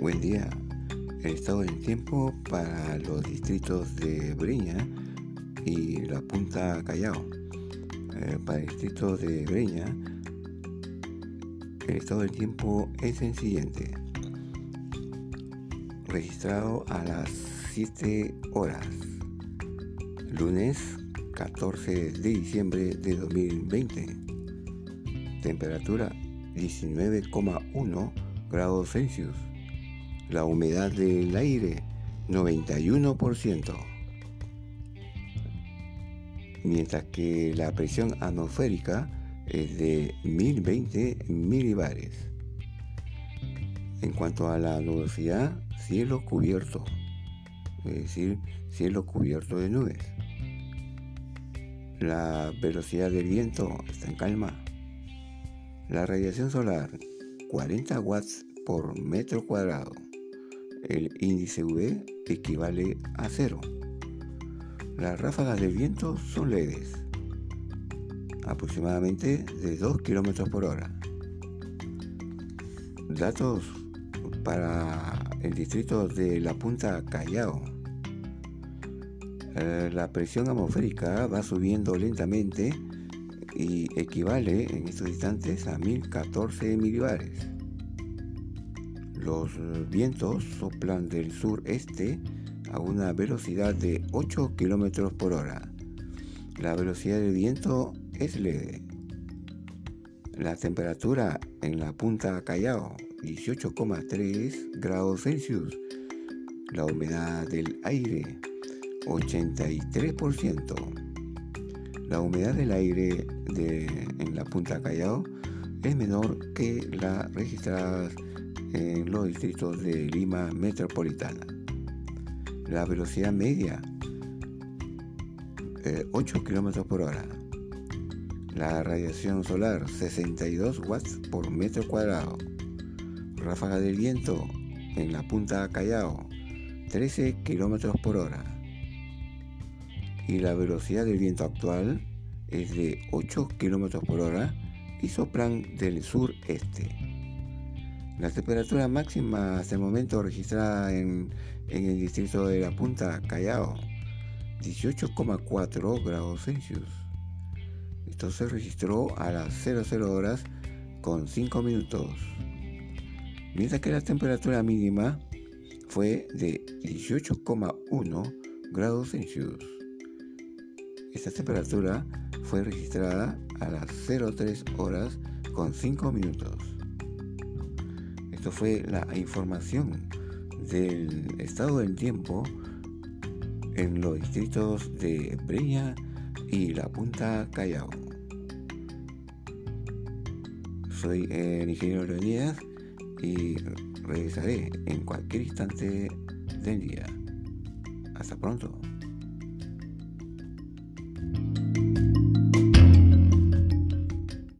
Buen día. El estado del tiempo para los distritos de Breña y la Punta Callao. Eh, para el distrito de Breña, el estado del tiempo es el siguiente. Registrado a las 7 horas. Lunes 14 de diciembre de 2020. Temperatura 19,1 grados Celsius. La humedad del aire 91%. Mientras que la presión atmosférica es de 1020 milibares. En cuanto a la nubosidad, cielo cubierto, es decir, cielo cubierto de nubes. La velocidad del viento está en calma. La radiación solar 40 watts por metro cuadrado. El índice V equivale a cero. Las ráfagas del viento son leves, aproximadamente de 2 km por hora. Datos para el distrito de La Punta Callao. Eh, la presión atmosférica va subiendo lentamente y equivale en estos instantes a 1014 milibares. Los vientos soplan del sureste a una velocidad de 8 km por hora. La velocidad del viento es leve. La temperatura en la punta Callao 18,3 grados Celsius. La humedad del aire 83%. La humedad del aire en la punta Callao es menor que la registrada en los distritos de Lima metropolitana. La velocidad media 8 eh, km por hora. La radiación solar 62 watts por metro cuadrado. Ráfaga del viento en la punta Callao 13 km por hora y la velocidad del viento actual es de 8 km por hora y soplan del sureste. La temperatura máxima hasta el momento registrada en, el distrito de la Punta Callao, 18,4 grados Celsius. Esto se registró a las 00 horas con 5 minutos. Mientras que la temperatura mínima fue de 18,1 grados Celsius. Esta temperatura fue registrada a las 03 horas con 5 minutos. Esto fue la información del estado del tiempo en los distritos de Breña y la Punta Callao. Soy el ingeniero Leonidas y regresaré en cualquier instante del día. Hasta pronto.